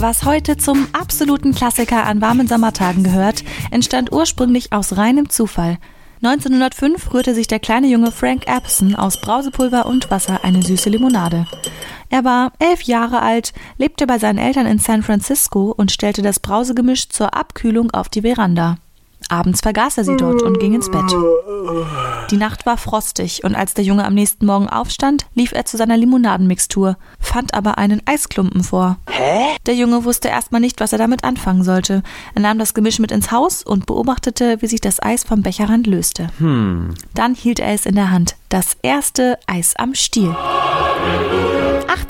Was heute zum absoluten Klassiker an warmen Sommertagen gehört, entstand ursprünglich aus reinem Zufall. 1905 rührte sich der kleine Junge Frank Epson aus Brausepulver und Wasser eine süße Limonade. Er war elf Jahre alt, lebte bei seinen Eltern in San Francisco und stellte das Brausegemisch zur Abkühlung auf die Veranda. Abends vergaß er sie dort und ging ins Bett. Die Nacht war frostig und als der Junge am nächsten Morgen aufstand, lief er zu seiner Limonadenmixtur, fand aber einen Eisklumpen vor. Hä? Der Junge wusste erstmal nicht, was er damit anfangen sollte. Er nahm das Gemisch mit ins Haus und beobachtete, wie sich das Eis vom Becherrand löste. Hm. Dann hielt er es in der Hand. Das erste Eis am Stiel.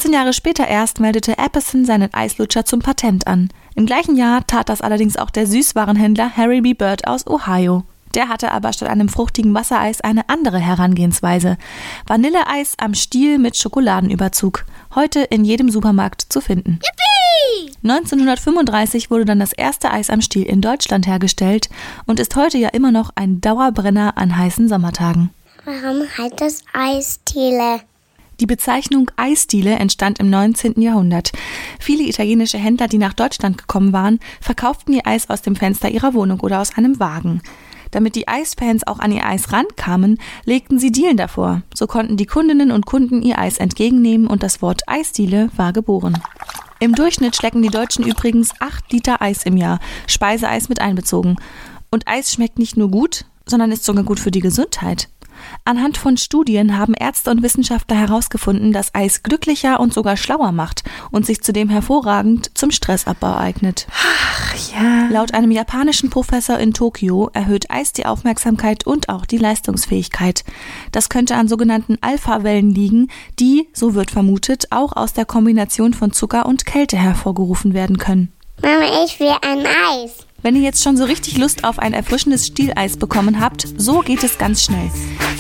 18 Jahre später erst meldete Epperson seinen Eislutscher zum Patent an. Im gleichen Jahr tat das allerdings auch der Süßwarenhändler Harry B. Bird aus Ohio. Der hatte aber statt einem fruchtigen Wassereis eine andere Herangehensweise. Vanilleeis am Stiel mit Schokoladenüberzug. Heute in jedem Supermarkt zu finden. Yippie! 1935 wurde dann das erste Eis am Stiel in Deutschland hergestellt und ist heute ja immer noch ein Dauerbrenner an heißen Sommertagen. Warum heißt das Eisdiele? Die Bezeichnung Eisdiele entstand im 19. Jahrhundert. Viele italienische Händler, die nach Deutschland gekommen waren, verkauften ihr Eis aus dem Fenster ihrer Wohnung oder aus einem Wagen. Damit die Eisfans auch an ihr Eis rankamen, legten sie Dielen davor. So konnten die Kundinnen und Kunden ihr Eis entgegennehmen und das Wort Eisdiele war geboren. Im Durchschnitt schlecken die Deutschen übrigens 8 Liter Eis im Jahr, Speiseeis mit einbezogen. Und Eis schmeckt nicht nur gut, sondern ist sogar gut für die Gesundheit. Anhand von Studien haben Ärzte und Wissenschaftler herausgefunden, dass Eis glücklicher und sogar schlauer macht und sich zudem hervorragend zum Stressabbau eignet. Ach ja. Laut einem japanischen Professor in Tokio erhöht Eis die Aufmerksamkeit und auch die Leistungsfähigkeit. Das könnte an sogenannten Alpha-Wellen liegen, die, so wird vermutet, auch aus der Kombination von Zucker und Kälte hervorgerufen werden können. Mama, ich will ein Eis. Wenn ihr jetzt schon so richtig Lust auf ein erfrischendes Stieleis bekommen habt, so geht es ganz schnell.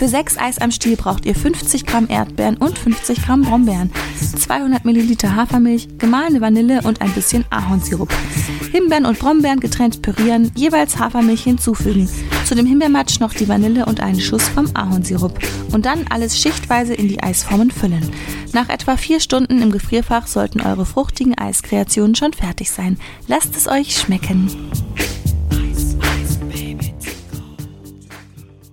Für sechs Eis am Stiel braucht ihr 50 Gramm Erdbeeren und 50 Gramm Brombeeren, 200 Milliliter Hafermilch, gemahlene Vanille und ein bisschen Ahornsirup. Himbeeren und Brombeeren getrennt pürieren, jeweils Hafermilch hinzufügen. Zu dem Himbeermatsch noch die Vanille und einen Schuss vom Ahornsirup. Und dann alles schichtweise in die Eisformen füllen. Nach etwa vier Stunden im Gefrierfach sollten eure fruchtigen Eiskreationen schon fertig sein. Lasst es euch schmecken.